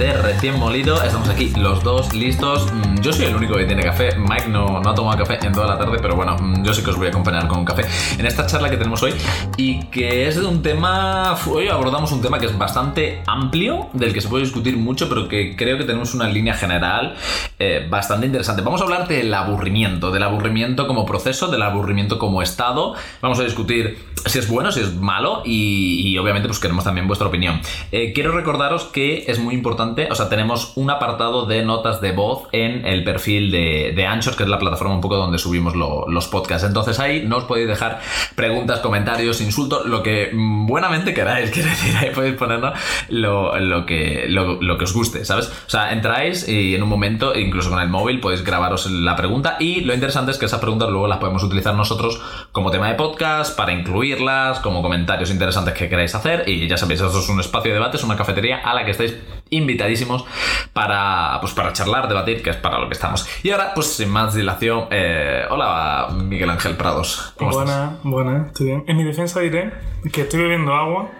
de Recién Molido. Estamos aquí los dos listos. Mm, Yo soy el único que tiene café. Mike no, no ha tomado café en toda la tarde, pero bueno, mm, yo sí que os voy a acompañar con un café en esta charla que tenemos hoy y que es de un tema. Hoy abordamos un tema que es bastante amplio, del que se puede discutir mucho, pero que creo que tenemos una línea general eh, bastante interesante. Vamos a hablar del aburrimiento, del aburrimiento como proceso, del aburrimiento como estado. Vamos a discutir si es bueno, si es malo y, y obviamente pues queremos también vuestra opinión. Eh, quiero recordaros que es muy importante, o sea, tenemos un apartado de notas de voz en el perfil de, de Anchor, que es la plataforma un poco donde subimos lo- los podcasts. Entonces ahí no os podéis dejar preguntas, comentarios, insultos, lo que buenamente queráis, quiero decir, ahí podéis ponernos lo, lo que, lo, lo que os guste, ¿sabes? O sea, entráis y en un momento, incluso con el móvil, podéis grabaros la pregunta y lo interesante es que esas preguntas luego las podemos utilizar nosotros como tema de podcast, para incluirlas, como comentarios interesantes que queráis hacer y ya sabéis, esto es un espacio de debate, es una cafetería a la que estáis invitadísimos para, pues, para charlar, debatir, que es para lo que estamos. Y ahora, pues sin más dilación, eh, hola Miguel Ángel Prados. ¿Cómo estás? Buena, buena, estoy bien. En mi defensa diré que estoy bebiendo agua,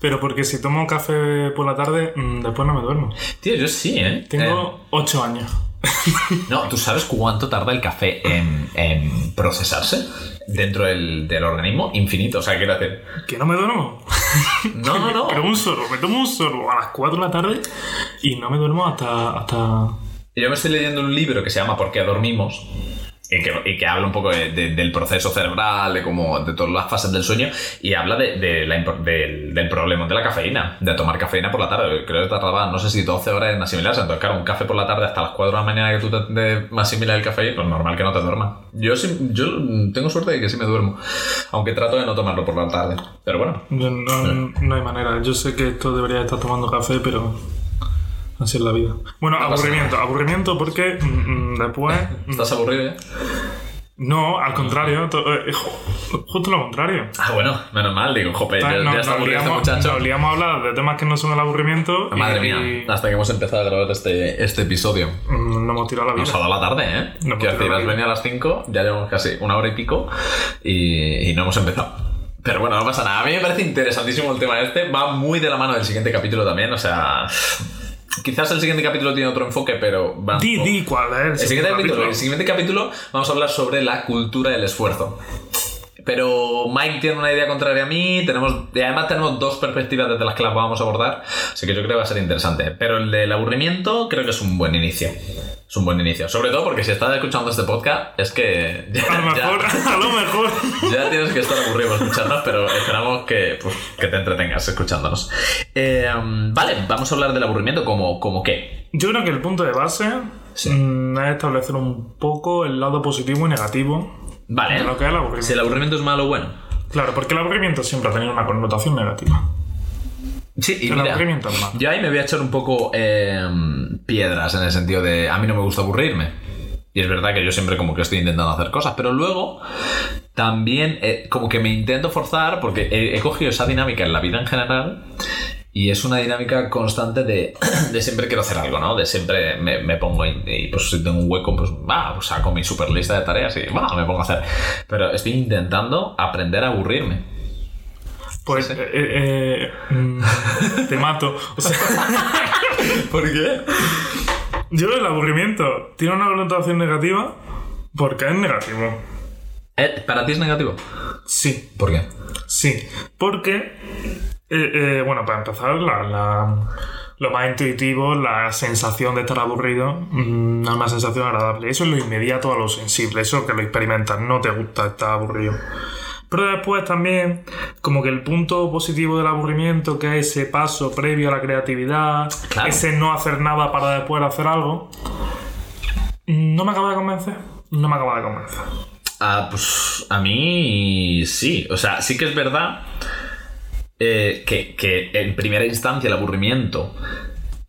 pero porque si tomo café por la tarde, mm, después no me duermo. Tío, yo sí, ¿eh? Eh, Tengo 8 años. no, ¿tú sabes cuánto tarda el café en, en procesarse dentro del, del organismo? Infinito, o sea, quiero decir... ¿Que no me duermo? No, no, no. Pero un sorbo, me tomo un sorbo a las 4 de la tarde y no me duermo hasta... hasta... Yo me estoy leyendo un libro que se llama ¿Por qué dormimos? Y que, y que habla un poco de- de- del proceso cerebral, de cómo, de todas las fases del sueño, y habla de, de la del, del problema de la cafeína, de tomar cafeína por la tarde. Creo que tardaba, no sé si 12 horas en asimilarse. Entonces, claro, un café por la tarde hasta las 4 de la mañana que tú te, te asimilas el café, pues normal que no te duermas. Yo, sí, yo tengo suerte de que sí me duermo, aunque trato de no tomarlo por la tarde. Pero bueno, No, no hay manera. Yo sé que esto debería estar tomando café, pero... Así es la vida. Bueno, aburrimiento. Aburrimiento porque mm, mm, después... ¿estás aburrido ya? No, al contrario. to- eh, ju- justo lo contrario. Ah, bueno, menos mal, digo, jope, ya, No- ya está aburrido este muchacho. nos liamos a hablar de temas que no son el aburrimiento. Madre y mía, hasta que hemos empezado a grabar este, este episodio. mm, no hemos tirado la vida. Nos ha dado la tarde, ¿eh? No, Quiero decir, has venido a las 5, ya llevamos casi una hora y pico y, y no hemos empezado. Pero bueno, no pasa nada. A mí me parece interesantísimo el tema este. Va muy de la mano del siguiente capítulo también. O sea, quizás el siguiente capítulo tiene otro enfoque, pero va. Di, di, ¿cuál es? El siguiente, capítulo, el siguiente capítulo vamos a hablar sobre la cultura del esfuerzo. Pero Mike tiene una idea contraria a mí, tenemos, y además tenemos dos perspectivas desde las que las vamos a abordar, así que yo creo que va a ser interesante. Pero el del aburrimiento creo que es un buen inicio. Es un buen inicio. Sobre todo porque si estás escuchando este podcast, es que ya, A lo mejor, ya- a lo mejor. ya tienes que estar aburrido por escucharnos, pero esperamos que, pues, que te entretengas escuchándonos. Eh, vale, vamos a hablar del aburrimiento como, como qué. Yo creo que el punto de base Sí. mm, es establecer un poco el lado positivo y negativo Vale. de lo que es el aburrimiento. Si el aburrimiento es malo o bueno. Claro, porque el aburrimiento siempre ha tenido una connotación negativa. Sí, y El mira, aburrimiento es malo. yo ahí me voy a echar un poco eh, piedras en el sentido de a mí no me gusta aburrirme. Y es verdad que yo siempre como que estoy intentando hacer cosas, pero luego también eh, como que me intento forzar porque he, he cogido esa dinámica en la vida en general y es una dinámica constante de, de siempre quiero hacer algo, ¿no? De siempre me, me pongo y, y, pues si tengo un hueco, pues va, pues saco mi super lista de tareas y va, me pongo a hacer. Pero estoy intentando aprender a aburrirme. Pues, eh, eh, eh, mm, te mato. O sea, ¿Por qué? yo el aburrimiento tiene una connotación negativa porque es negativo. Eh, ¿Para ti es negativo? Sí, ¿Por qué? Sí, porque, eh, eh, bueno, para empezar, la, la- lo más intuitivo, la sensación de estar aburrido, mm, no es una sensación agradable. Eso es lo inmediato a lo sensible, eso que lo experimentas, no te gusta estar aburrido. Pero después también, como que el punto positivo del aburrimiento, que es ese paso previo a la creatividad, Claro. ese no hacer nada para después hacer algo, no me acaba de convencer. No me acaba de convencer. Ah, pues a mí sí. O sea, sí que es verdad eh, que, que en primera instancia el aburrimiento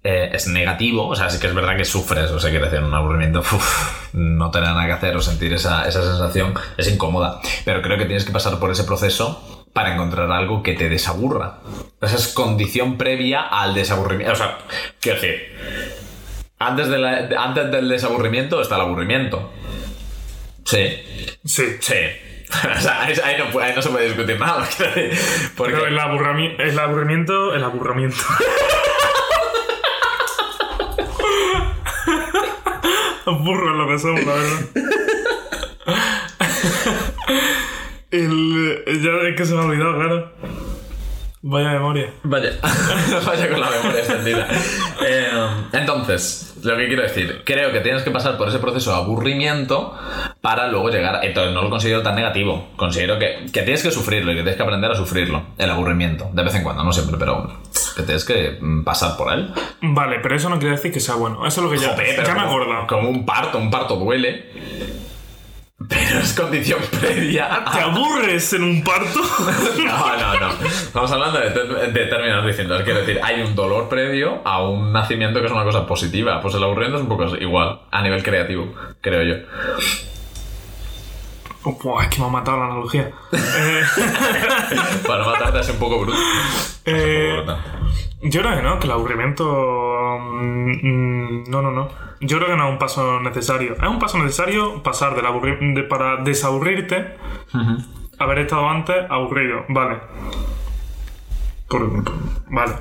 eh, es negativo. O sea, sí que es verdad que sufres. O sea, quiere decir, un aburrimiento, uf, no tener nada que hacer o sentir esa, esa sensación es incómoda. Pero creo que tienes que pasar por ese proceso para encontrar algo que te desaburra. Esa es condición previa al desaburrimiento. O sea, quiero decir, antes, de la- antes del desaburrimiento está el aburrimiento. Sí, Sí. Sí. sea, ahí, no, se puede discutir nada. Porque, Pero el, aburrami- el aburrimiento. El aburrimiento. Burro lo que somos, la verdad. El, ya es que se me ha olvidado, claro. Vaya memoria. Vaya, vaya con la memoria extendida. Eh, entonces, lo que quiero decir, creo que tienes que pasar por ese proceso de aburrimiento para luego llegar. Entonces, no lo considero tan negativo. Considero que, que tienes que sufrirlo y que tienes que aprender a sufrirlo. El aburrimiento, de vez en cuando, no siempre, pero que tienes que mm, pasar por él. Vale, pero eso no quiere decir que sea bueno. Eso es lo que ya, Joder, ya me he acordado. Como un parto, un parto duele. Pero es condición previa. ¿Te aburres en un parto? No, no, no. Estamos hablando de, de términos distintos. Quiero decir, hay un dolor previo a un nacimiento que es una cosa positiva. Pues el aburrimiento es un poco igual, a nivel creativo, creo yo. Oh, es que me ha matado la analogía. Eh, Para matarte es un poco bruto. eh, yo creo que no, que el aburrimiento. mm, mm, No, no, no. Yo creo que no es un paso necesario. Es un paso necesario pasar del aburri- de, para desaburrirte, haber estado antes aburrido. Vale. Por- por- vale.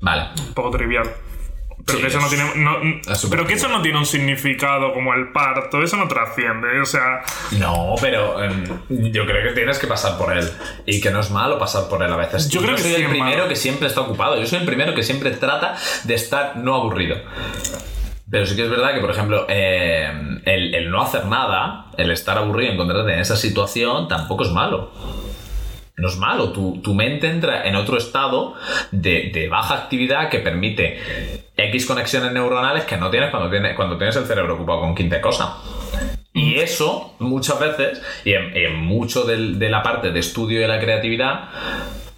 Vale. Un poco trivial. Pero Sí, que eso no tiene. no- es súper pero que eso no tiene un significado como el parto. Eso no trasciende. O sea. No, pero em, yo creo que tienes que pasar por él. Y que no es malo pasar por él a veces. Yo creo que soy el primero malo. que siempre está ocupado. Yo soy el primero que siempre trata de estar no aburrido. Pero sí que es verdad que, por ejemplo, eh, el, el no hacer nada, el estar aburrido, encontrarte en esa situación, tampoco es malo. No es malo. Tu, tu mente entra en otro estado de, de baja actividad que permite X conexiones neuronales que no tienes cuando tienes, cuando tienes el cerebro ocupado con 15 cosas. Y eso, muchas veces, y en, en mucho del- de la parte de estudio de la creatividad,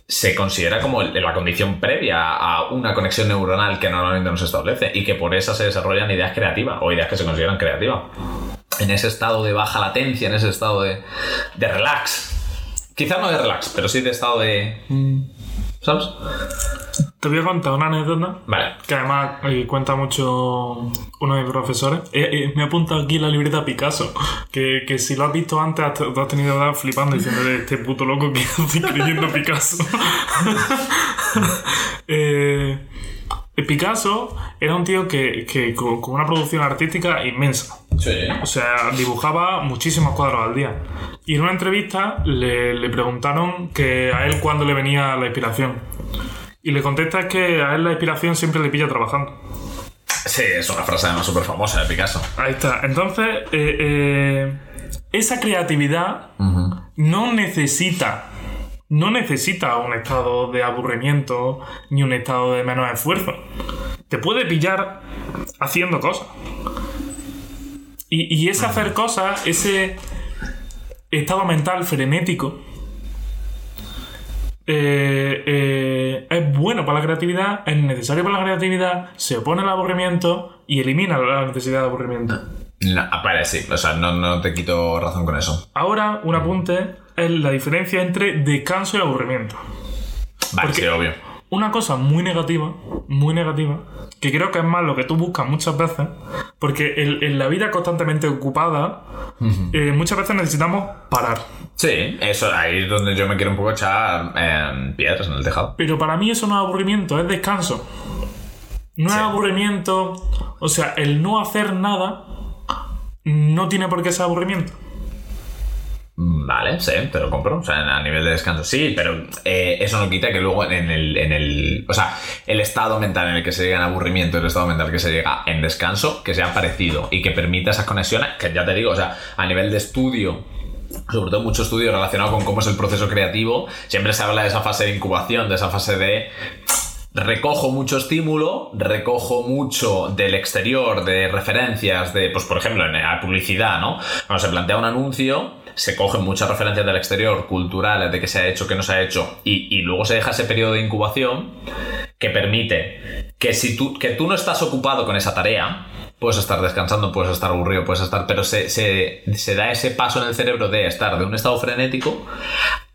se considera como la condición previa a una conexión neuronal que normalmente no se establece y que por esa se desarrollan ideas creativas o ideas que se consideran creativas. En ese estado de baja latencia, en ese estado de, de relax. Quizás no de relax, pero sí de estado de... ¿Sabes? Te voy a contar una anécdota Vale. que además eh, cuenta mucho uno de mis profesores. Eh, eh, me ha apuntado aquí la libreta Picasso, que, que si lo has visto antes has, te has tenido que dar flipando diciendo este puto loco que hace creyendo Picasso. Picasso era un tío que, que con, con una producción artística inmensa. Sí. O sea, dibujaba muchísimos cuadros al día. Y en una entrevista le, le preguntaron que a él cuándo le venía la inspiración. Y le contesta que a él la inspiración siempre le pilla trabajando. Sí, es una frase además súper famosa de Picasso. Ahí está. Entonces, eh, eh, esa creatividad no necesita, no necesita un estado de aburrimiento ni un estado de menos esfuerzo. Te puede pillar haciendo cosas. Y, y ese hacer cosas, ese estado mental frenético, eh, eh, es bueno para la creatividad, es necesario para la creatividad, se opone al aburrimiento y elimina la necesidad de aburrimiento. No, sí. O sea, no, no te quito razón con eso. Ahora, un apunte es la diferencia entre descanso y aburrimiento. Vale, Porque- sí, obvio. Una cosa muy negativa, muy negativa, que creo que es más lo que tú buscas muchas veces, porque en, en la vida constantemente ocupada, eh, muchas veces necesitamos parar. Sí, eso ahí es donde yo me quiero un poco echar eh, piedras en el tejado. Pero para mí eso no es aburrimiento, es descanso. No es aburrimiento, o sea, el no hacer nada no tiene por qué ser aburrimiento. Vale, sí, te lo compro. O sea, a nivel de descanso sí, pero eh, eso no quita que luego en el, en el. O sea, el estado mental en el que se llega en aburrimiento y el estado mental que se llega en descanso, que sea parecido y que permita esas conexiones, que ya te digo, o sea, a nivel de estudio. Sobre todo mucho estudio relacionado con cómo es el proceso creativo. Siempre se habla de esa fase de incubación, de esa fase de recojo mucho estímulo, recojo mucho del exterior, de referencias, de, pues por ejemplo, en la publicidad, ¿no? Cuando se plantea un anuncio, se cogen muchas referencias del exterior, culturales, de qué se ha hecho, qué no se ha hecho, y, y luego se deja ese periodo de incubación que permite que si tú, que tú no estás ocupado con esa tarea, puedes estar descansando, puedes estar aburrido, puedes estar, pero se, se, se da ese paso en el cerebro de estar de un estado frenético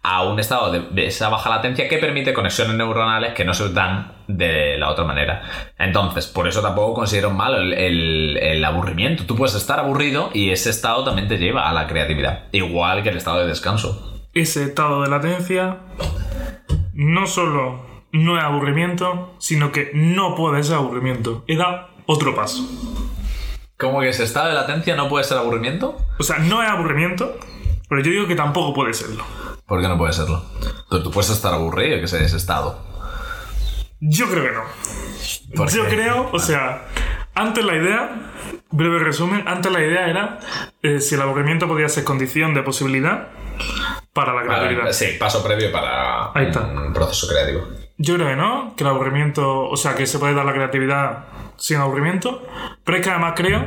a un estado de, de esa baja latencia que permite conexiones neuronales que no se dan de la otra manera. Entonces, por eso tampoco considero malo el, el- el aburrimiento. Tú puedes estar aburrido y ese estado también te lleva a la creatividad, igual que el estado de descanso. Ese estado de latencia no solo no es aburrimiento, sino que no puede ser aburrimiento. Y da otro paso. ¿Cómo que ese estado de latencia no puede ser aburrimiento? O sea, no es aburrimiento, pero yo digo que tampoco puede serlo. ¿Por qué no puede serlo? Pero tú puedes estar aburrido, que sea ese estado. Yo creo que no. ¿Por Yo qué? creo, o sea, antes la idea, breve resumen, antes la idea era eh, si el aburrimiento podía ser condición de posibilidad para la creatividad. Sí, paso previo para Ahí está. un proceso creativo. Yo creo que no, que el aburrimiento, o sea, que se puede dar la creatividad sin aburrimiento, pero es que además creo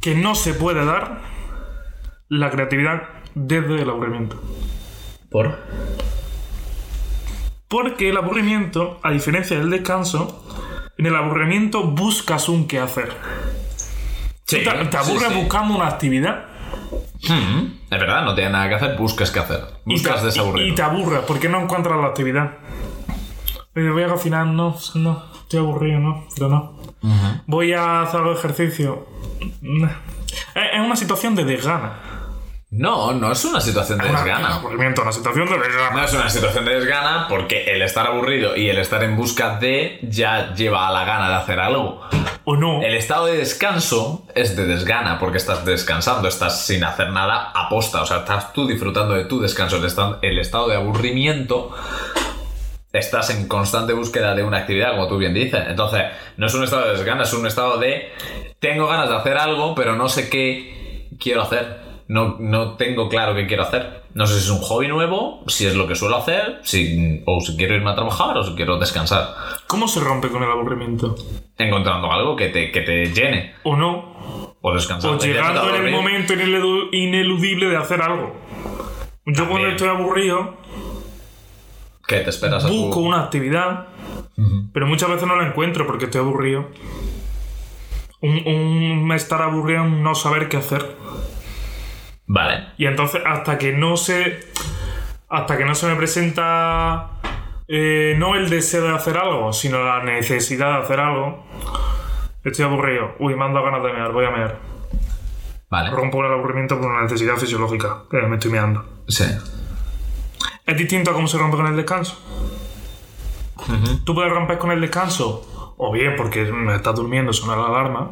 que no se puede dar la creatividad desde el aburrimiento. ¿Por? Porque el aburrimiento, a diferencia del descanso, en el aburrimiento buscas un qué hacer. Sí, te, te aburres sí, sí. buscando una actividad Mm, Es verdad, no tienes nada que hacer, buscas qué hacer. y Buscas te, y, y te aburres porque no encuentras la actividad. Voy a cocinar, no, no, estoy aburrido, no, pero no. Voy a hacer algo de ejercicio. es una situación de desgana. No, no es una situación de Una- desgana. aburrimiento, una situación de desgana. No es una situación de desgana porque el estar aburrido y el estar en busca de ya lleva a la gana de hacer algo. O no. El estado de descanso es de desgana porque estás descansando, estás sin hacer nada aposta, o sea, estás tú disfrutando de tu descanso. El estado de aburrimiento estás en constante búsqueda de una actividad, como tú bien dices. Entonces, no es un estado de desgana, es un estado de tengo ganas de hacer algo, pero no sé qué quiero hacer. No, no tengo claro qué quiero hacer. No sé si es un hobby nuevo, si es lo que suelo hacer, si, o si quiero irme a trabajar o si quiero descansar. ¿Cómo se rompe con el aburrimiento? Encontrando algo que te, que te llene. O no. O descansando. O llegando en el momento inelu- ineludible de hacer algo. Yo cuando También. estoy aburrido, Que te esperas a tu- busco una actividad, pero muchas veces no la encuentro porque estoy aburrido. Un, un estar aburrido un no saber qué hacer. Vale. Y entonces, hasta que no se. Hasta que no se me presenta. eh, no el deseo de hacer algo, sino la necesidad de hacer algo. Estoy aburrido. Uy, me han dado ganas de mear, voy a mear. Vale. Rompo el aburrimiento por una necesidad fisiológica. que me estoy meando. Sí. Es distinto a cómo se rompe con el descanso. Tú puedes romper con el descanso, o bien porque me estás durmiendo, suena la alarma,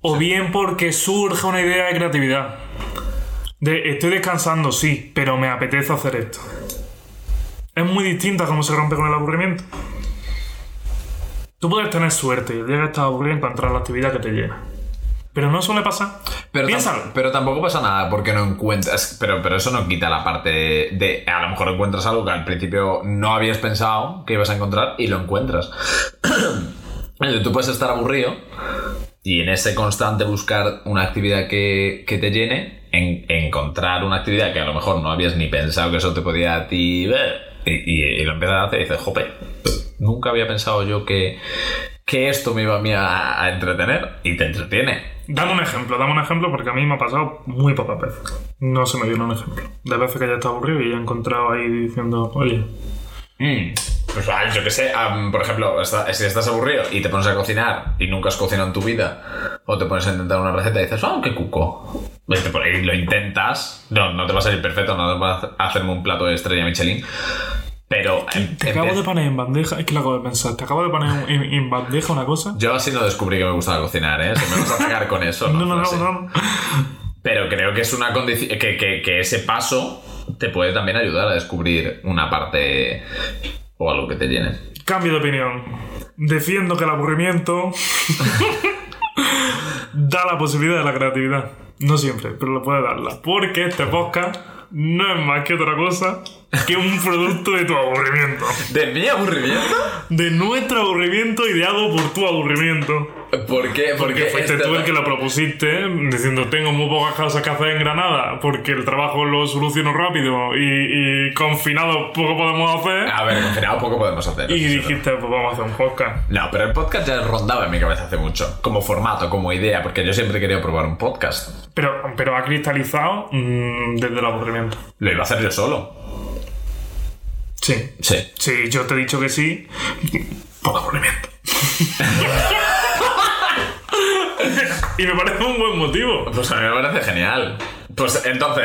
o bien porque surge una idea de creatividad. De estoy descansando, sí, pero me apetece hacer esto. Es muy distinto a cómo se rompe con el aburrimiento. Tú puedes tener suerte y el día que estás aburrido encontrar la actividad que te llena. Pero no suele pasar. Pero, tam- pero tampoco pasa nada porque no encuentras. Pero, pero eso no quita la parte de, de- A lo mejor encuentras algo que al principio no habías pensado que ibas a encontrar y lo encuentras. Tú puedes estar aburrido y en ese constante buscar una actividad que, que te llene, en, encontrar una actividad que a lo mejor no habías ni pensado que eso te podía a ti ver y, y- y lo empiezas a hacer y dices, jope, nunca había pensado yo que, que esto me iba a mí a, a entretener y te entretiene. Dame un ejemplo, dame un ejemplo porque a mí me ha pasado muy pocas veces. No se me viene un ejemplo. De veces que ya está aburrido y ya he encontrado ahí diciendo, oye, Mm, Pues ah, yo qué sé, am, por ejemplo, está- si estás aburrido y te pones a cocinar y nunca has cocinado en tu vida, o te pones a intentar una receta y dices, ¡ah, qué cuco! Lo intentas, no, no te va a salir perfecto, no te vas a hacerme un plato de estrella Michelin, pero... te acabo empe- de poner en bandeja, es que lo acabo de pensar, te acabo de poner en, en bandeja una cosa. Yo así no descubrí que me gustaba cocinar, ¿eh? Si me vas a pegar con eso, No, no, no, Así. no. Pero creo que es una condición. Que, que- que ese paso te puede también ayudar a descubrir una parte o algo que te llene. Cambio de opinión. Defiendo que el aburrimiento da la posibilidad de la creatividad. No siempre, pero lo puede darla. Porque este podcast no es más que otra cosa que un producto de tu aburrimiento. ¿De mi aburrimiento? De nuestro aburrimiento ideado por tu aburrimiento. ¿Por qué? Porque fuiste este- tú el que lo propusiste, diciendo tengo muy pocas cosas que hacer en Granada, porque el trabajo lo soluciono rápido y, y confinado poco podemos hacer. A ver, confinado poco podemos hacer. Y dijiste, pues vamos a hacer un podcast. No, pero el podcast ya rondaba en mi cabeza hace mucho. Como formato, como idea, porque yo siempre querido probar un podcast. Pero, pero ha cristalizado mm, desde el aburrimiento. Lo iba a hacer yo solo. Sí. Sí. Sí, yo te he dicho que sí. Por aburrimiento. y me parece un buen motivo. Pues a mí me parece genial. Pues entonces,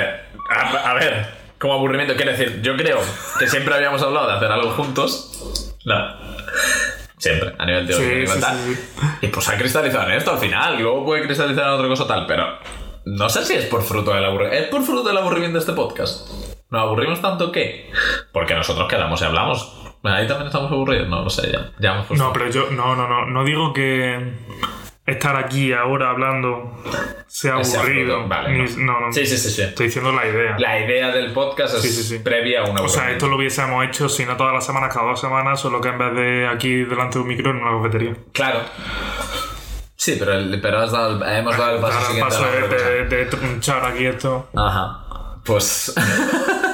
a, a ver, como aburrimiento, quiero decir, yo creo que siempre habíamos hablado de hacer algo juntos. No. Siempre, a nivel teórico. Sí, sí, sí, Y pues ha cristalizado en esto al final. Y luego puede cristalizar en otra cosa tal, pero no sé si es por fruto del aburrimiento. ¿Es por fruto del aburrimiento este podcast? ¿Nos aburrimos tanto que? Porque nosotros quedamos y hablamos. Ahí también estamos aburridos, no lo sé, ya. ya hemos puesto- No, pero yo, no, no, no. No digo que estar aquí ahora hablando sea aburrido. fruto, Vale, ni- no. no, no. Sí, sí, sí, sí. Estoy diciendo la idea. La idea del podcast es Sí, sí, sí. previa a una O sea, esto lo hubiésemos hecho si no todas las semanas, cada dos semanas, solo que en vez de aquí delante de un micro en una cafetería. Claro. Sí, pero, el- pero has dado el- hemos dado el paso el paso de, de, de tronchar aquí esto Ajá. Pues,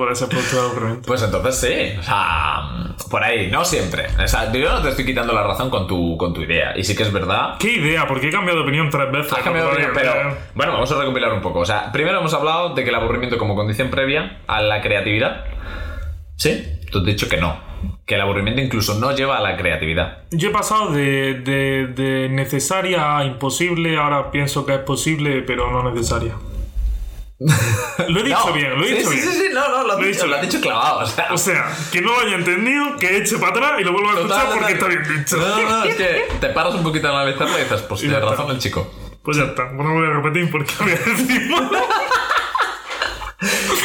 puede ser producto de aburrimiento. pues entonces sí. O sea, por ahí, no siempre. O sea, yo no te estoy quitando la razón con tu, con tu idea. Y sí que es verdad. ¿Qué idea? Porque he cambiado de opinión tres veces. Has cambiado de opinión, pero bueno, vamos a recopilar un poco. O sea, primero hemos hablado de que el aburrimiento como condición previa a la creatividad. ¿Sí? Tú has dicho que no. Que el aburrimiento incluso no lleva a la creatividad. Yo he pasado de, de, de necesaria a imposible, ahora pienso que es posible, pero no necesaria. Lo he dicho No. bien, lo he sí, dicho sí, bien. Sí, sí, no, no, lo has Lo dicho, dicho lo has dicho clavado. O sea, O sea, que no lo haya entendido, que eche para atrás y lo vuelva a escuchar Total, porque está bien dicho. No, no, es que te paras un poquito a analizarlo y dices, pues tiene razón el chico. Pues ya está, no voy a repetir porque voy a decir mal.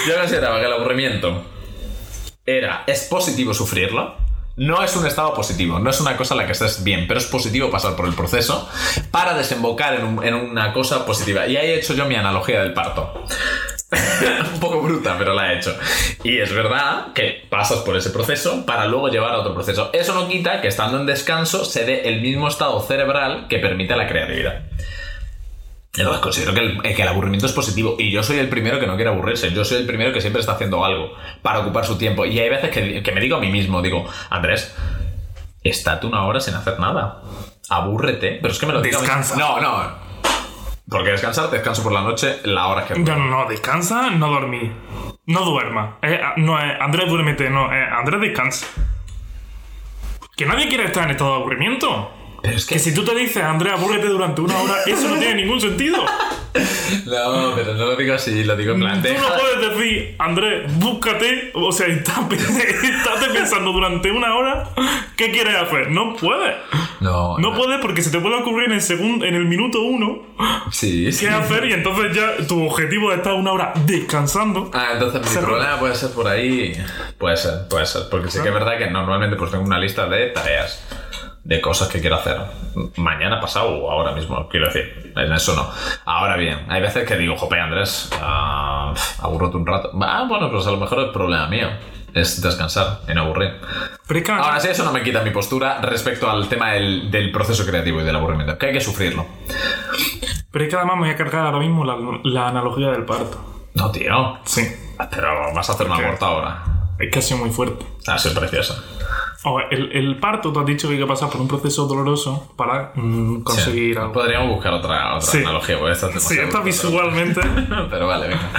Yo consideraba que el aburrimiento era, es positivo sufrirlo. No es un estado positivo, no es una cosa en la que estés bien, pero es positivo pasar por el proceso para desembocar en, un- en una cosa positiva. Y ahí he hecho yo mi analogía del parto. un poco bruta, pero la he hecho. Y es verdad que pasas por ese proceso para luego llevar a otro proceso. Eso no quita que estando en descanso se dé el mismo estado cerebral que permite la creatividad. Entonces considero que el, que el aburrimiento es positivo y yo soy el primero que no quiere aburrirse, yo soy el primero que siempre está haciendo algo para ocupar su tiempo y hay veces que, que me digo a mí mismo, digo, Andrés, estate una hora sin hacer nada, abúrrete, pero es que me lo digo Descansa. No, no, porque descansar, descanso por la noche la hora que No, no, no, descansa, no dormir. No duerma. Eh, ah, no es Andrés duérmete, no, eh, Andrés descansa. Que nadie quiere estar en estado de aburrimiento. Pero es que Que si tú te dices, Andrés, abúrrete durante una hora, eso no tiene ningún sentido. No, pero no lo digo así, lo digo en plan, Tú no puedes decir, Andrés, búscate, o sea, estate, estate pensando durante una hora qué quieres hacer. No puedes. No, No puedes porque se te puede ocurrir en el segundo, en el minuto uno Sí, sí. qué hacer y entonces ya tu objetivo es estar una hora descansando. Ah, entonces mi Se problema puede ser por ahí. Puede ser, puede ser. Porque sí que es verdad que normalmente pues tengo una lista de tareas, de cosas que quiero hacer. Mañana, pasado o ahora mismo, quiero decir. En eso no. Ahora bien, hay veces que digo, jope, Andrés, ah, aburrote un rato. Ah, bueno, pues a lo mejor el problema mío es descansar y no aburrir. Ahora sí, eso no me quita mi postura respecto al tema del, del proceso creativo y del aburrimiento, que hay que sufrirlo. Pero es que además me voy a cargar ahora mismo la, la analogía del parto. No, tío. Sí. Pero vas a hacer una ¿Qué? aborto ahora. Es que ha sido muy fuerte. Ah, sí, es preciosa. O el, el parto, tú has dicho que hay que pasar por un proceso doloroso para mm, conseguir Sí. algo. Podríamos buscar otra, otra Sí. analogía, porque esta es Sí, esta visualmente. Pero, vale, venga.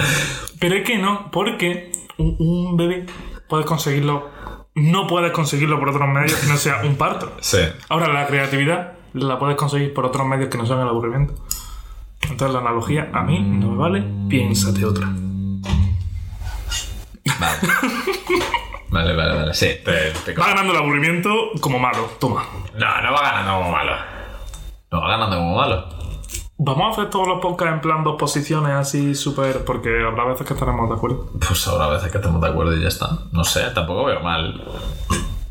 Pero es que no, porque un, un bebé puede conseguirlo. No puedes conseguirlo por otros medios que no sea un parto. Sí. Ahora, la creatividad la puedes conseguir por otros medios que no sean el aburrimiento. Entonces, la analogía a mí no me vale. Piénsate otra. Vale. Vale, vale, vale. Sí, te, te Va ganando el aburrimiento como malo. Toma. No, no va ganando como malo. No va ganando como malo. Vamos a hacer todos los podcasts en plan dos posiciones así súper. Porque habrá veces que estaremos de acuerdo. Pues habrá veces que estemos de acuerdo y ya está. No sé, tampoco veo mal.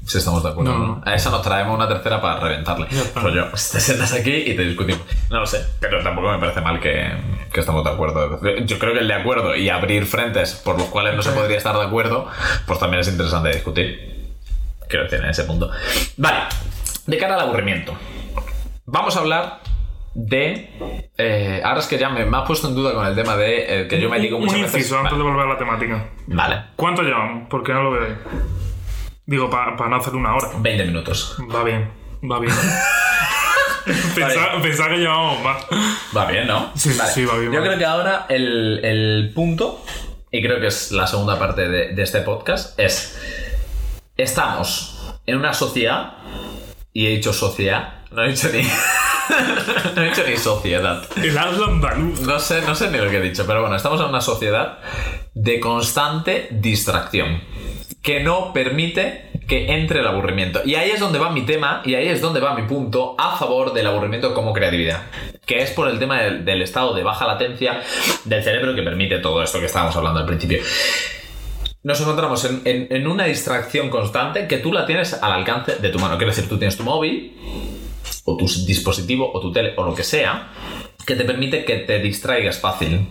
Si estamos de acuerdo. No. A esa nos traemos una tercera para reventarle. Ya está. Rollo, te sientas aquí y te discutimos. No lo sé, pero tampoco me parece mal que, que estemos de acuerdo. Yo creo que el de acuerdo y abrir frentes por los cuales no se podría estar de acuerdo, pues también es interesante discutir. Quiero decir, en ese punto. Vale, de cara al aburrimiento. vamos a hablar de. eh, ahora es que ya me, me has puesto en duda con el tema de eh, que yo me digo Un muchas inciso veces. antes Vale. de volver a la temática. Vale, ¿Cuánto llevamos? Porque no lo veo ahí. Digo, para no hacer una hora. 20 minutos. Va bien, va bien. pensaba, pensaba que llevábamos más. Va bien, ¿no? Sí, sí, sí, va bien, Yo va creo que ahora el, el punto, y creo que es la segunda parte de, de este podcast, es. Estamos en una sociedad, y he dicho sociedad, no he dicho ni. no he dicho ni sociedad. El habla andaluz. No sé, no sé ni lo que he dicho, pero bueno, estamos en una sociedad de constante distracción que no permite que entre el aburrimiento. Y ahí es donde va mi tema y ahí es donde va mi punto a favor del aburrimiento como creatividad. Que es por el tema del, estado de baja latencia del cerebro que permite todo esto que estábamos hablando al principio. Nos encontramos en, en- en una distracción constante que tú la tienes al alcance de tu mano. Quiero decir, tú tienes tu móvil, o tu dispositivo, o tu tele, o lo que sea, que te permite que te distraigas fácil.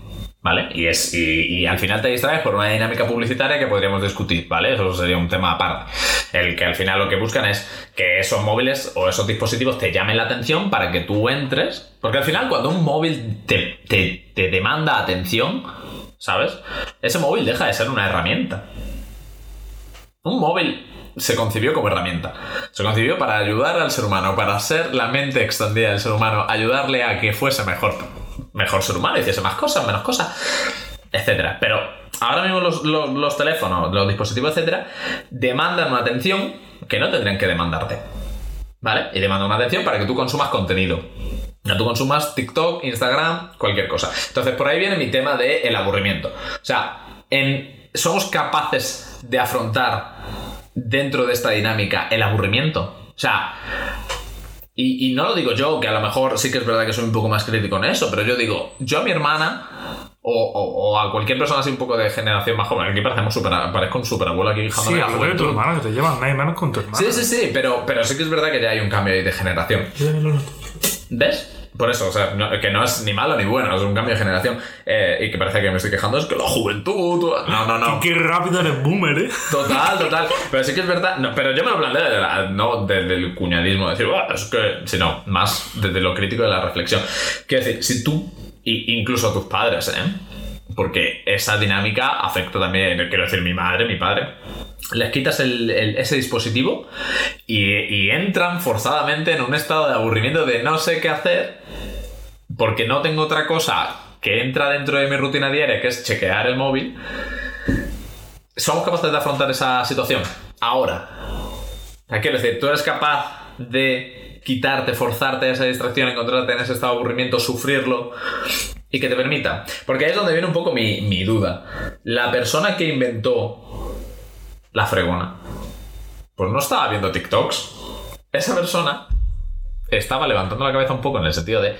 ¿Vale? Y, es, y, al final te distraes por una dinámica publicitaria que podríamos discutir, ¿vale? Eso sería un tema aparte. El que al final lo que buscan es que esos móviles o esos dispositivos te llamen la atención para que tú entres. Porque al final cuando un móvil te, te, te demanda atención, ¿sabes? Ese móvil deja de ser una herramienta. Un móvil se concibió como herramienta. Se concibió para ayudar al ser humano, para ser la mente extendida del ser humano, ayudarle a que fuese mejor, mejor ser humano, hiciese más cosas, menos cosas, etcétera. Pero ahora mismo los, los- teléfonos, los dispositivos, etcétera, demandan una atención que no tendrían que demandarte. ¿Vale? Y demandan una atención para que tú consumas contenido. No tú consumas TikTok, Instagram, cualquier cosa. Entonces, por ahí viene mi tema del el aburrimiento. O sea, en, ¿somos capaces de afrontar dentro de esta dinámica el aburrimiento? O sea, y, y no lo digo yo, que a lo mejor sí que es verdad que soy un poco más crítico en eso, pero yo digo, yo a mi hermana o, o- o a cualquier persona así un poco de generación más joven, aquí parecemos super, parezco un superabuelo aquí Sí, hablo de tu hermana, que te llevas nada y menos con tu hermana. Sí, sí, sí, pero, pero sí que es verdad que ya hay un cambio ahí de generación. ¿Ves? Por eso, o sea, no- que no es ni malo ni bueno, es un cambio de generación. Eh, y que parece que me estoy quejando, es que la juventud. No, no, no. Qué rápido eres boomer, eh. Total, total. Pero sí que es verdad. no, pero yo me lo planteo desde la- no desde el cuñadismo, decir, "Buah, es que. Sino más desde lo crítico de la reflexión. Quiero decir, si tú, incluso a tus padres, ¿eh? Porque esa dinámica afecta también, quiero decir, mi madre, mi padre. Les quitas ese dispositivo y, entran forzadamente en un estado de aburrimiento de no sé qué hacer porque no tengo otra cosa que entra dentro de mi rutina diaria, que es chequear el móvil. ¿Somos capaces de afrontar esa situación? Ahora. Sea, Quiero decir, tú eres capaz de quitarte, forzarte a esa distracción, encontrarte en ese estado de aburrimiento, sufrirlo y que te permita. Porque ahí es donde viene un poco mi, mi duda. La persona que inventó la fregona, pues no estaba viendo TikToks. Esa persona estaba levantando la cabeza un poco en el sentido de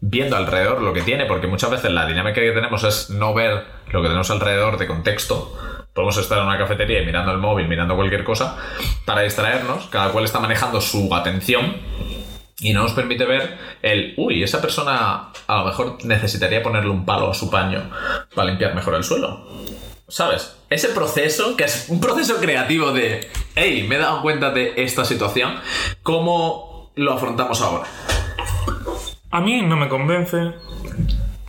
viendo alrededor lo que tiene, porque muchas veces la dinámica que tenemos es no ver lo que tenemos alrededor de contexto. Podemos estar en una cafetería y mirando el móvil, mirando cualquier cosa, para distraernos. Cada cual está manejando su atención y no nos permite ver el, uy, esa persona a lo mejor necesitaría ponerle un palo a su paño para limpiar mejor el suelo. ¿Sabes? Ese proceso, que es un proceso creativo de, hey, me he dado cuenta de esta situación, ¿cómo lo afrontamos ahora? A mí no me convence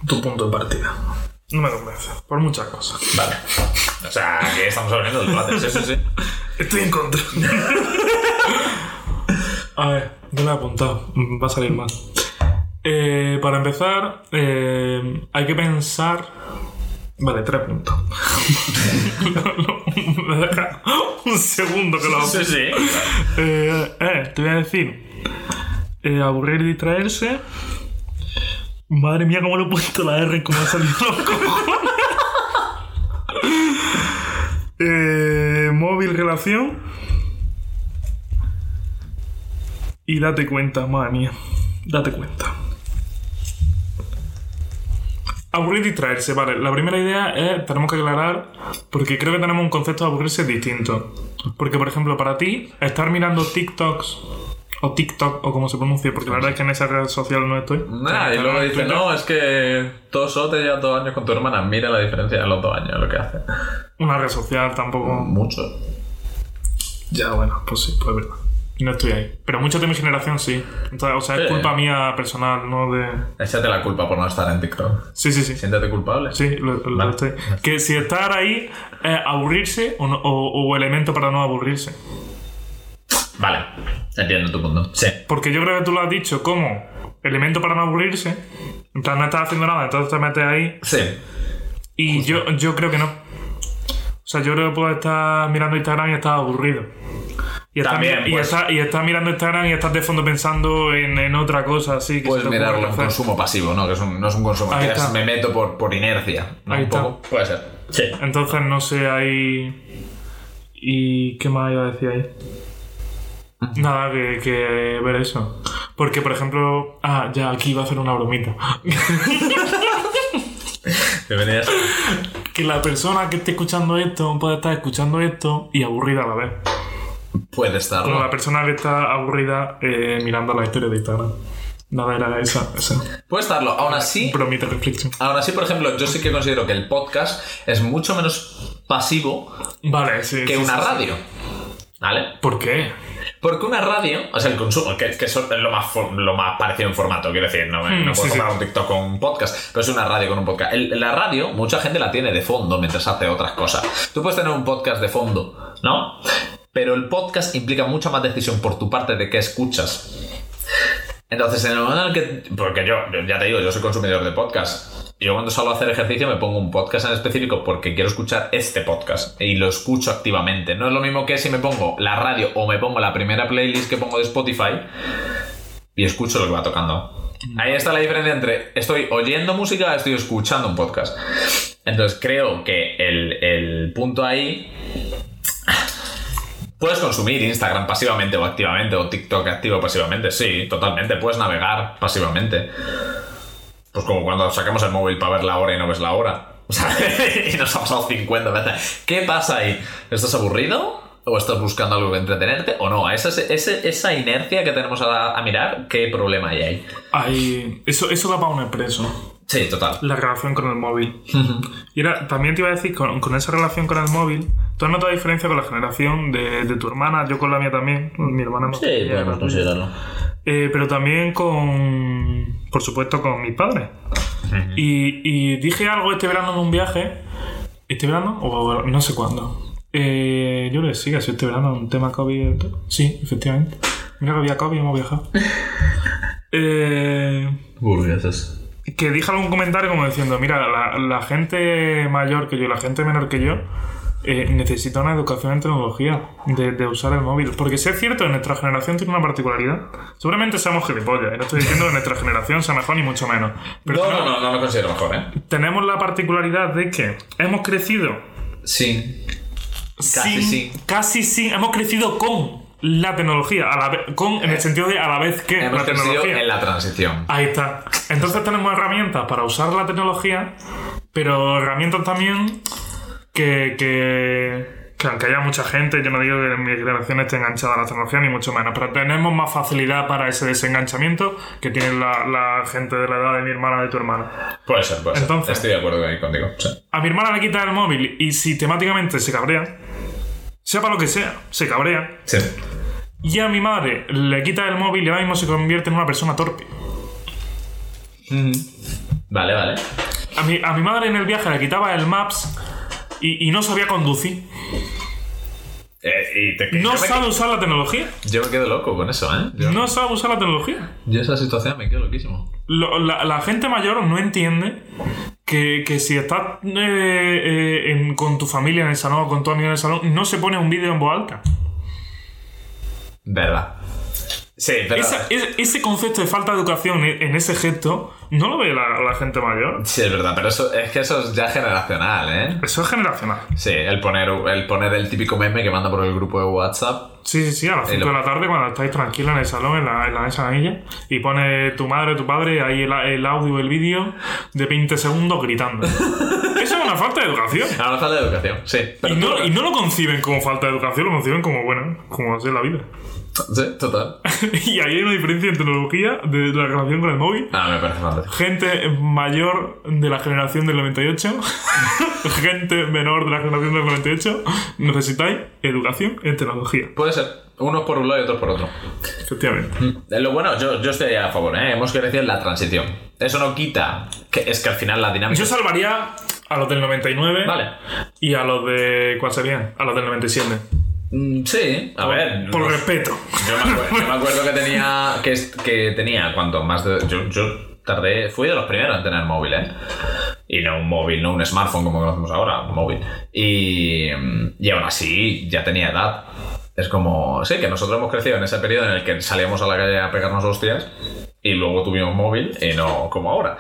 tu punto de partida. No me convence, por muchas cosas. Vale. O sea, que estamos hablando del debate. Sí, sí, sí. Estoy en contra. a ver, yo lo he apuntado. Va a salir mal. Eh, para empezar, eh, hay que pensar. Vale, tres puntos. No, no, me deja un segundo que lo Sí, sí. Eh, eh, te voy a decir. eh, aburrir y distraerse. Madre mía, cómo le he puesto la R como ha salido los. Eh, móvil relación. Y date cuenta, madre mía. Date cuenta. Aburrir y distraerse, vale. La primera idea es, tenemos que aclarar, porque creo que tenemos un concepto de aburrirse distinto. Porque, por ejemplo, para ti, estar mirando TikToks, o TikTok, o como se pronuncie, porque la verdad es que en esa red social no estoy. Nah, y luego dice, no, es que solo te llevan dos años con tu hermana. Mira la diferencia de los dos años, lo que hace. Una red social tampoco. Mucho. Ya, bueno, pues sí, pues es verdad. No estoy ahí. Pero muchos de mi generación sí. Entonces, o sea, es culpa mía personal, no de. Échate la culpa por no estar en TikTok. Sí, sí, sí. Siéntete culpable. Sí, lo, lo Vale. estoy. Que si estar ahí, eh, aburrirse o, no- o, o elemento para no aburrirse. Vale, entiendo tu punto. Sí. Porque yo creo que tú lo has dicho como elemento para no aburrirse. En plan, no estás haciendo nada, entonces te metes ahí. Sí. Y yo, yo creo que no. O sea, yo creo que puedes estar mirando Instagram y estás aburrido. Y estás, También, mira- y, pues. estás, y estás mirando Instagram y estás de fondo pensando en, en otra cosa así. Que Puedes se te ocurre mirarlo un hacer. consumo pasivo, ¿no? Que es un- no es un consumo. Ahí que es está. me meto por, por inercia. ¿no? Ahí un está. poco. Puede ser. Sí. Entonces no sé ahí. ¿Y qué más iba a decir ahí? Nada, que, que ver eso. Porque, por ejemplo. Ah, ya aquí iba a hacer una bromita. Bienvenidas. que la persona que esté escuchando esto puede estar escuchando esto y aburrida a la vez. Puede Como estarlo. la persona que está aburrida eh, mirando la historia de Instagram. Nada, era esa, esa Puede estarlo. Aún así, bromita reflexión. aún así, por ejemplo, yo sí que considero que el podcast es mucho menos pasivo Vale, sí. que sí, una sí. radio. ¿Vale? ¿Por qué? Porque una radio, o sea, el consumo, que, es lo más, lo más parecido en formato, quiero decir, no, Hmm, no sí, puedo sí. un TikTok con un podcast, pero es una radio con un podcast. El- la radio, mucha gente la tiene de fondo mientras hace otras cosas. Tú puedes tener un podcast de fondo, ¿no? Pero el podcast implica mucha más decisión por tu parte de qué escuchas. Entonces, en el momento en el que. Porque yo, yo ya te digo, yo soy consumidor de podcast. Yo cuando salgo a hacer ejercicio me pongo un podcast en específico porque quiero escuchar este podcast y lo escucho activamente. No es lo mismo que si me pongo la radio o me pongo la primera playlist que pongo de Spotify y escucho lo que va tocando. Ahí está la diferencia entre estoy oyendo música estoy escuchando un podcast. Entonces creo que el, el punto ahí Puedes consumir Instagram pasivamente o activamente, o TikTok activo pasivamente, sí, totalmente. Puedes navegar pasivamente. Pues como cuando sacamos el móvil para ver la hora y no ves la hora. O sea, y nos ha pasado 50 veces. ¿Qué pasa ahí? ¿Estás aburrido? ¿O estás buscando algo que entretenerte? ¿O no? Esa, esa, esa inercia que tenemos a, a mirar, ¿qué problema hay ahí? Hay... Eso, eso da para un expreso. Sí, total. La relación con el móvil. Y era, también te iba a decir, con, con esa relación con el móvil, ¿tú has notado diferencia con la generación de, de tu hermana? Yo con la mía también. Mi hermana no. era tuya. considerarlo. Eh, pero también con, por supuesto, con mis padres. y, y dije algo este verano en un viaje. ¿Este verano? O no sé cuándo. Eh, yo le sí, ha sido este verano un tema COVID. Sí, efectivamente. Mira que había COVID y hemos viajado. eh, Burgueses. que dije algún comentario como diciendo, mira, la, la gente mayor que yo, la gente menor que yo, eh, necesita una educación en tecnología, de, de usar el móvil. Porque si es cierto, nuestra generación tiene una particularidad. Seguramente seamos gilipollas, y no estoy diciendo que nuestra generación sea mejor ni mucho menos. Pero No, no, no, no me considero mejor, ¿eh? tenemos la particularidad de que hemos crecido Sí. Casi sin- sí. Casi sí, hemos crecido con la tecnología, a la vez, con, en el sentido de a la vez que Hemos la tecnología. en la transición. Ahí está. Entonces tenemos herramientas para usar la tecnología, pero herramientas también que, que, que aunque haya mucha gente, yo no digo que mi generación esté enganchada a la tecnología, ni mucho menos, pero tenemos más facilidad para ese desenganchamiento que tiene la, la gente de la edad de mi hermana, de tu hermana. Puede ser, puede ser. Entonces- Estoy de acuerdo ahí contigo. Sí. A mi hermana le quita el móvil y sistemáticamente se cabrea, sea para lo que sea, se cabrea. Sí. Y a mi madre le quita el móvil y ahora mismo se convierte en una persona torpe. Vale, vale. A mi, a mi madre en el viaje le quitaba el Maps y, y no sabía conducir. Eh, y te- No sabe usar la tecnología. yo me quedo loco con eso, ¿eh? Yo, No sabe usar la tecnología. yo esa situación me quedo loquísimo. Lo- la, la gente mayor no entiende que, que si estás eh, eh, en- con tu familia en el salón o con tu amigo en el salón, no se pone un vídeo en voz alta. Verdad. Sí, pero... Esa- es- ese concepto de falta de educación en ese gesto no lo ve la, la gente mayor. Sí, es verdad, pero eso es que eso es ya generacional, ¿eh? Eso es generacional. Sí, el poner, el poner el típico meme que manda por el grupo de WhatsApp. Sí, sí, sí, a las 5 lo- de la tarde cuando estáis tranquilos en el salón, en la, en la mesa anilla, y pone tu madre, tu padre, ahí el, el audio, el vídeo de 20 segundos gritando. Es una falta de educación. Una falta de educación, sí. Pero Y no, tú- y no lo conciben como falta de educación, lo conciben como, bueno, como así es la vida. Sí, total. y ahí hay una diferencia en tecnología de la relación con el móvil. Ah, me parece fantástico. Gente mayor de la generación del 98, gente menor de la generación del 98, necesitáis educación en tecnología. Puede ser. Unos por un lado y otros por otro. Efectivamente. Eh, Lo bueno, yo, yo estoy a favor, ¿eh? Hemos crecido en la transición. Eso no quita que es que al final la dinámica. Yo salvaría a los del 99 Vale. y a los de. ¿Cuál serían? A los del 97. Mm, sí, a ver. Por no- respeto. Yo me, acuerdo, yo me acuerdo que tenía. Que, que tenía cuanto más de. Yo, yo tardé. Fui de los primeros en tener móvil, ¿eh? Y no un móvil, no un smartphone como conocemos ahora, un móvil. Y. mm, Y aún así, ya tenía edad. Es como. Sí, que nosotros hemos crecido en ese periodo en el que salíamos a la calle a pegarnos hostias. Y luego tuvimos móvil y no como ahora.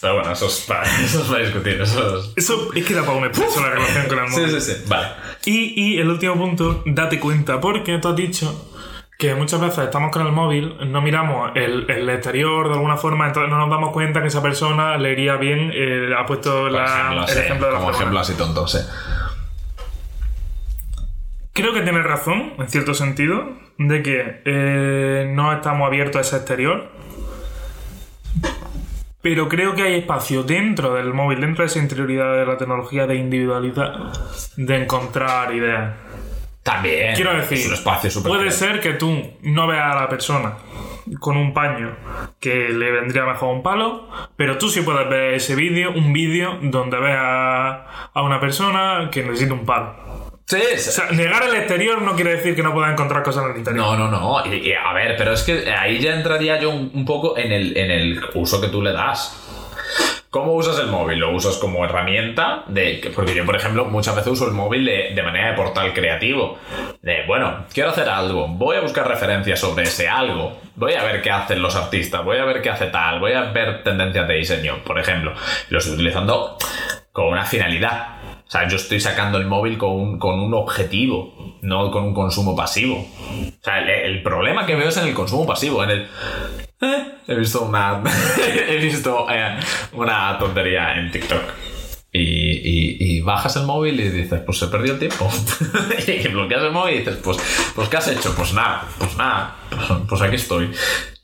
Pero bueno, eso es para, eso es para discutir. Eso es... Eso es que tampoco me expreso la relación con el móvil. Sí, sí, sí. Vale. Y, y el último punto, date cuenta, porque tú has dicho que muchas veces estamos con el móvil, no miramos el, el exterior de alguna forma, entonces no nos damos cuenta que esa persona le iría bien, eh, ha puesto la- ejemplo, el sí, ejemplo de la como ejemplo así tonto, sí. Creo que tienes razón, en cierto sentido, de que eh, no estamos abiertos a ese exterior. Pero creo que hay espacio dentro del móvil, dentro de esa interioridad de la tecnología de individualidad, de encontrar ideas. También. Quiero decir, Es un espacio súper puede ser que tú no veas a la persona con un paño que le vendría mejor un palo, pero tú sí puedes ver ese vídeo, un vídeo donde veas a una persona que necesita un palo. Sí. O sea, negar el exterior no quiere decir que no puedas encontrar cosas en el interior. No, no, no. Y, y, a ver, pero es que ahí ya entraría yo un, un poco en el, en el uso que tú le das. ¿Cómo usas el móvil? ¿Lo usas como herramienta? De, que- porque yo, por ejemplo, muchas veces uso el móvil de, de manera de portal creativo. De, bueno, quiero hacer algo, voy a buscar referencias sobre ese algo, voy a ver qué hacen los artistas, voy a ver qué hace tal, voy a ver tendencias de diseño, por ejemplo. Lo estoy utilizando con una finalidad. O sea, yo estoy sacando el móvil con un, con un objetivo, no con un consumo pasivo. O sea, el, problema que veo es en el consumo pasivo, en el... Eh, he visto una... he visto eh, una tontería en TikTok. Y, y- bajas el móvil y dices, pues he perdido el tiempo. y bloqueas el móvil y dices, pues, pues ¿qué has hecho? Pues nada, pues nada, pues, pues aquí estoy.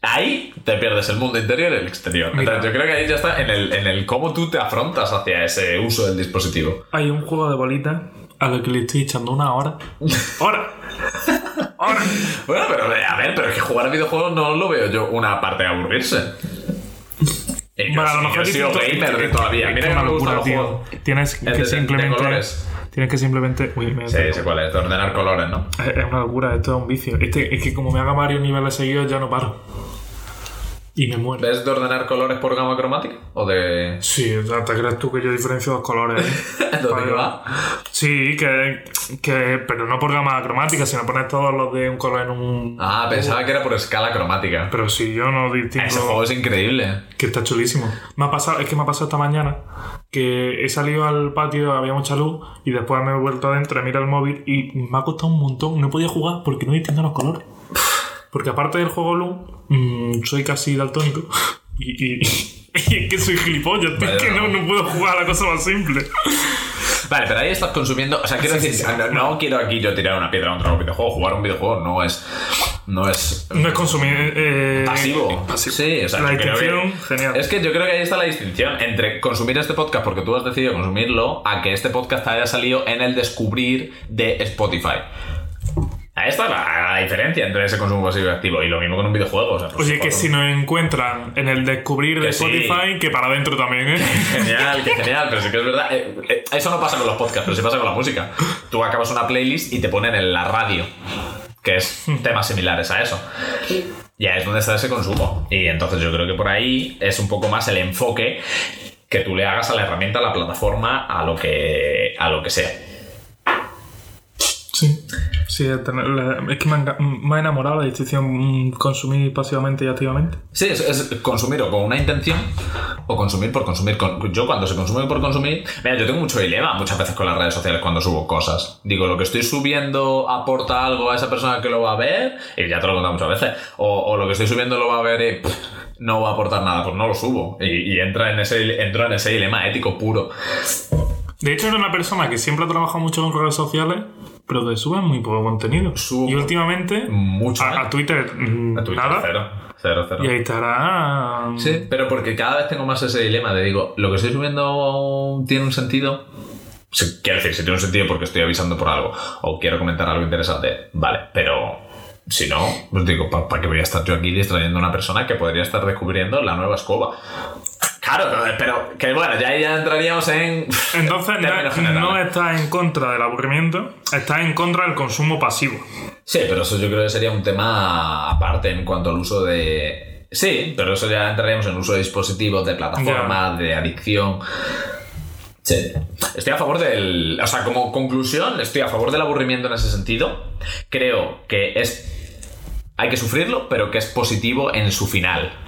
Ahí te pierdes el mundo interior y el exterior. Entonces, yo creo que ahí ya está en el, en el cómo tú te afrontas hacia ese uso del dispositivo. Hay un juego de bolitas a lo que le estoy echando una hora. ¡Hora! ¡Hora! Bueno, pero a ver, pero es que jugar a videojuegos no lo veo yo una parte de aburrirse. Eh, yo Bueno, a lo mejor yo he sido gamer de todavía. Mira que me gustan locura, tío. Tienes que de- de simplemente. colores. Tienes que simplemente. Uy, me Sí, sé cuál es, de ordenar colores, ¿no? Es es una locura, esto es un vicio. Este, es que como me haga varios niveles seguidos ya no paro. Y me muero. ¿Ves de ordenar colores por gama cromática? ¿O de.? Sí, ¿te crees tú que yo diferencio dos colores? ¿Dónde va? Sí, que, que. Pero no por gama cromática, sino poner todos los de un color en un. Ah, pensaba que era por escala cromática. Pero si yo no distingo. Ese juego es increíble. Que está chulísimo. Me ha pasado, es que me ha pasado esta mañana que he salido al patio, había mucha luz y después me he vuelto adentro, he mirado el móvil y me ha costado un montón. No podía jugar porque no distingo los colores. Porque aparte del juego luz, mm, soy casi daltónico. Y, y- y es que soy gilipollas, es que no, no. puedo jugar a la cosa más simple. Vale, pero ahí estás consumiendo. O sea, quiero Sí, decir, sí, sí. No, no quiero aquí yo tirar una piedra contra un videojuego. Jugar un videojuego no es. No es. No es consumir. eh, Pasivo. pasivo. Sí, o sea, La que- distinción, genial. Es que yo creo que ahí está la distinción entre consumir este podcast porque tú has decidido consumirlo a que este podcast haya salido en el descubrir de Spotify. Ahí está la, la diferencia entre ese consumo pasivo y activo. Y lo mismo con un videojuego. o sea, pues, Oye, que si nos encuentran en el descubrir de Que sí. Spotify, que para adentro también, ¿eh? Genial, que genial, pero sí que es verdad. eh, eh, eso no pasa con los podcasts, pero sí pasa con la música. Tú acabas una playlist y te ponen en la radio, que es temas similares a eso. Ya es donde está ese consumo. Y entonces yo creo que por ahí es un poco más el enfoque que tú le hagas a la herramienta, a la plataforma, a lo que, a lo que sea. Sí. Sí, es tener- la- es que me ha, me ha enamorado la distinción consumir pasivamente y activamente. Sí, es, es consumir o con una intención o consumir por consumir. Con- Yo cuando se consume por consumir... Mira, yo tengo mucho dilema muchas veces con las redes sociales cuando subo cosas. Digo, lo que estoy subiendo aporta algo a esa persona que lo va a ver, y ya te lo he contado muchas veces. O, o lo que estoy subiendo lo va a ver y pff, no va a aportar nada, pues no lo subo. Y, y entra en ese, entra en ese dilema ético puro. De hecho, era una persona que siempre ha trabajado mucho con redes sociales, pero que sube muy poco contenido. Subo y últimamente, mucho, a, ¿eh? a Twitter, mm, A Twitter, nada. cero. Cero, cero. Y ahí estará. Sí, pero porque cada vez tengo más ese dilema de digo, lo que estoy subiendo tiene un sentido. Sí, quiero decir, si tiene un sentido porque estoy avisando por algo o quiero comentar algo interesante, vale, pero si no, pues digo, ¿para qué voy a estar yo aquí distrayendo a una persona que podría estar descubriendo la nueva escoba? Claro, pero que bueno, ya ahí ya entraríamos en. Entonces, no, no estás en contra del aburrimiento, estás en contra del consumo pasivo. Sí, pero eso yo creo que sería un tema aparte en cuanto al uso de. Sí, pero eso ya entraríamos en el uso de dispositivos, de plataformas, de adicción. Sí. Estoy a favor del. O sea, como conclusión, estoy a favor del aburrimiento en ese sentido. Creo que es. Hay que sufrirlo, pero que es positivo en su final.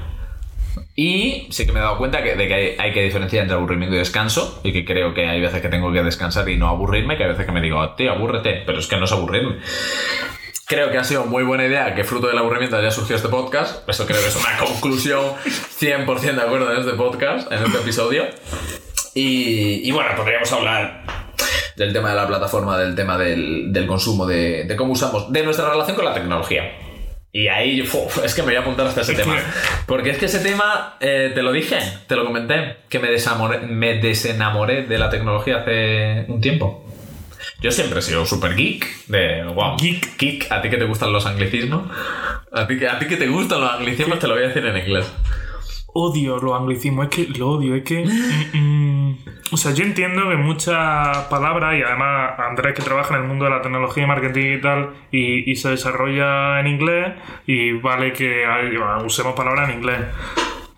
Y sí que me he dado cuenta de que hay, hay que diferenciar entre aburrimiento y descanso. Y que creo que hay veces que tengo que descansar y no aburrirme, que hay veces que me digo, tío, abúrrete. Pero es que no es aburrirme. Creo que ha sido muy buena idea que fruto del aburrimiento haya surgido este podcast. Eso creo que es una conclusión 100% de acuerdo en este podcast, en este episodio. Y, y bueno, podríamos hablar del tema de la plataforma, del tema del, del consumo, de, de cómo usamos, de nuestra relación con la tecnología. Y ahí, uf, es que me voy a apuntar hasta ese Es tema. que- Porque es que ese tema, eh, te lo dije, te lo comenté, que me, desamoré- me desenamoré de la tecnología hace un tiempo. Yo siempre he sido súper geek, de wow. Geek. Geek, a ti que te gustan los anglicismos. A ti, que- a ti que te gustan los anglicismos, te lo voy a decir en inglés. Odio los anglicismos, es que lo odio, es que. mm, mm, o sea, yo entiendo que muchas palabras, y además Andrés que trabaja en el mundo de la tecnología y marketing y tal, y, y se desarrolla en inglés, y vale que hay- usemos palabras en inglés.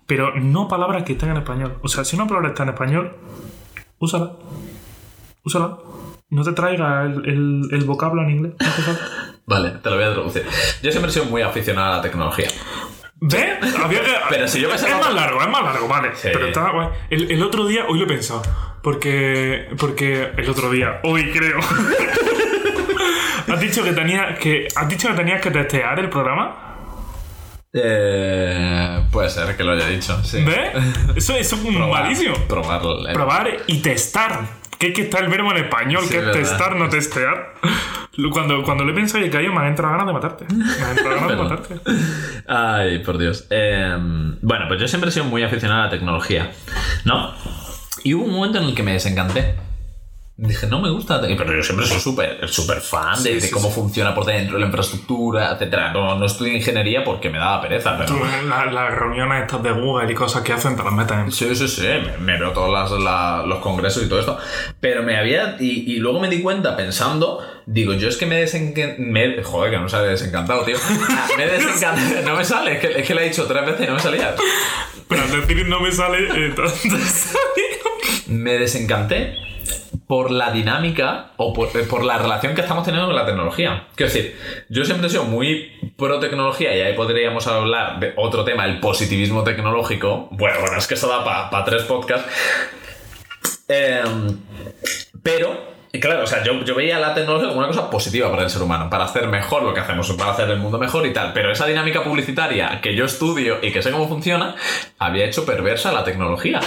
Pero no palabras que estén en español. O sea, si una palabra está en español, úsala. Úsala. No te traiga el, el- el vocablo en inglés. no. Vale, te lo voy a traducir. Yo siempre he sido muy aficionado a la tecnología. ¿Ves? Había que- Pero si yo me Es más largo, es más largo, vale. Sí. Pero estaba guay. El, el otro día, hoy lo he pensado. Porque. Porque el otro día, hoy creo. has dicho que tenía que. Has dicho que tenías que testear el programa. Eh, puede ser que lo haya dicho, sí. ¿Ves? Eso, eso es Probar- malísimo. Probar. el- Probar y testar. Que es que está el verbo en español, Sí, que es testar, no testear. Cuando, cuando lo he pensado y he caído, me han entrado ganas de matarte. Me han entrado ganas de matarte. Ay, por Dios. Eh, bueno, pues yo siempre he sido muy aficionado a la tecnología, ¿no? Y hubo un momento en el que me desencanté. Dije, no me gusta, pero yo siempre soy súper súper fan de, Sí, de sí, cómo sí. funciona por dentro, la infraestructura, etcétera. No, no estudié ingeniería porque me daba pereza, pero... La- Las reuniones estas de Google y cosas que hacen te las metes en. Sí, sí, sí, me, me veo todos las- la- los congresos y todo esto. Pero me había. Y, y luego me di cuenta pensando, digo, yo es que me desencantado. Joder, que no me sale desencantado, tío. Ah, me desencantado. No me sale, es que, es que he dicho tres veces y no me salía. Pero al decir no me sale, entonces. Me desencanté por la dinámica o por, eh, por la relación que estamos teniendo con la tecnología. Quiero decir, yo siempre he sido muy pro tecnología y ahí podríamos hablar de otro tema, el positivismo tecnológico. Bueno, bueno, es que eso da para tres podcasts. Em, pero, y claro, o sea, yo, yo veía la tecnología como una cosa positiva para el ser humano, para hacer mejor lo que hacemos, para hacer el mundo mejor y tal. Pero esa dinámica publicitaria que yo estudio y que sé cómo funciona, había hecho perversa la tecnología.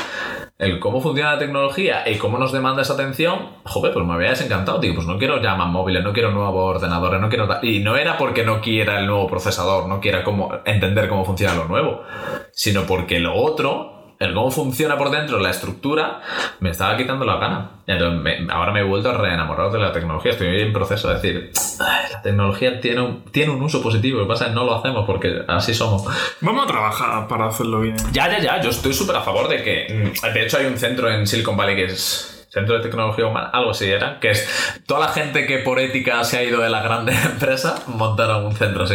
El cómo funciona la tecnología y cómo nos demanda esa atención, joder, pues me había desencantado. Digo, pues no quiero ya más móviles, no quiero nuevos ordenadores, no quiero... Y no era porque no quiera el nuevo procesador, no quiera cómo, entender cómo funciona lo nuevo, sino porque lo otro el cómo funciona por dentro la estructura me estaba quitando la gana. Entonces, me- ahora me he vuelto a reenamorar de la tecnología. Estoy en proceso de decir, "Ay, la tecnología tiene un, tiene un uso positivo. Lo que pasa es que no lo hacemos porque así somos. Vamos a trabajar para hacerlo bien. Ya, ya, ya. Yo estoy súper a favor de que. De hecho, hay un centro en Silicon Valley que es. Centro de Tecnología Humana, algo así era, que es toda la gente que por ética se ha ido de la grande empresa montaron un centro así.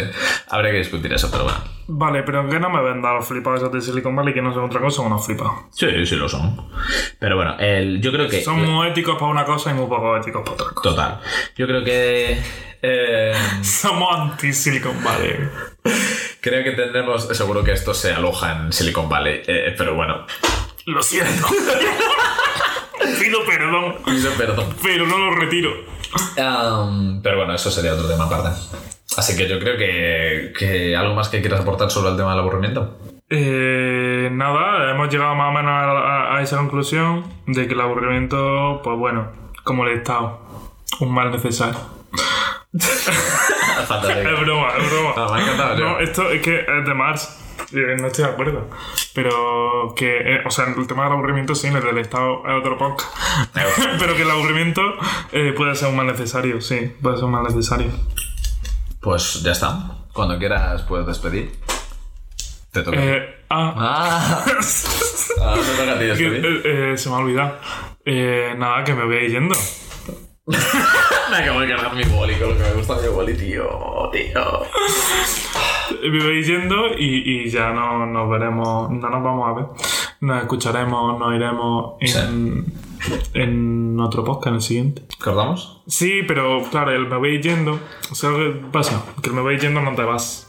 Habría que discutir eso, pero bueno. Vale, pero que no me vendan los flipados de Silicon Valley que no son otra cosa, unos flipados. Sí, sí lo son. Pero bueno, el, yo creo que. Son muy éticos para una cosa y muy poco éticos para otra cosa. Total. Yo creo que. eh, Somos anti-Silicon Valley. creo que tendremos. Seguro que esto se aloja en Silicon Valley. eh, pero bueno. Lo siento. Pido perdón, Pido perdón. pero no lo retiro. Um, pero bueno, eso sería otro tema aparte. Así que yo creo que, que algo más que quieras aportar sobre el tema del aburrimiento. Eh, nada, hemos llegado más o menos a, a- a esa conclusión de que el aburrimiento, pues bueno, como el Estado, un mal necesario. Es broma, es broma. No, me ha encantado. No, esto es que es de Marx. No estoy de acuerdo. Pero que, eh, o sea, el tema del aburrimiento sí, en el del Estado es otro podcast. Pero que el aburrimiento eh, puede ser un mal necesario, sí, puede ser un mal necesario. Pues ya está. Cuando quieras puedes despedir. Te toca. Eh, ah, Ah. Ah, te toca a ti que, despedir. eh, eh, se me ha olvidado. Eh, nada, que me voy a ir yendo. Me acabo de cargar mi boli con lo que me gusta mi boli, tío. Tío. Me voy yendo y, y ya no nos veremos, no nos vamos a ver. Nos escucharemos, nos iremos en, en otro podcast, en el siguiente. ¿Cortamos? Sí, pero claro, el me voy yendo. ¿Sabes lo que pasa? Que el me voy yendo no te vas.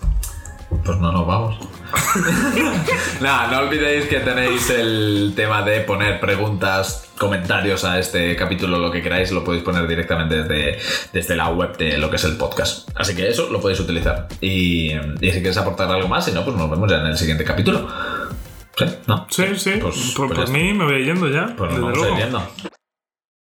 Pues no nos vamos. Nada, no olvidéis que tenéis el tema de poner preguntas, comentarios a este capítulo, lo que queráis, lo podéis poner directamente desde, desde la web de lo que es el podcast. Así que eso lo podéis utilizar. Y, y si queréis aportar algo más, si no, pues nos vemos ya en el siguiente capítulo. ¿Sí? ¿No? Sí, sí. Pues- por pues por ya mí me voy yendo ya. Pues desde luego. viendo.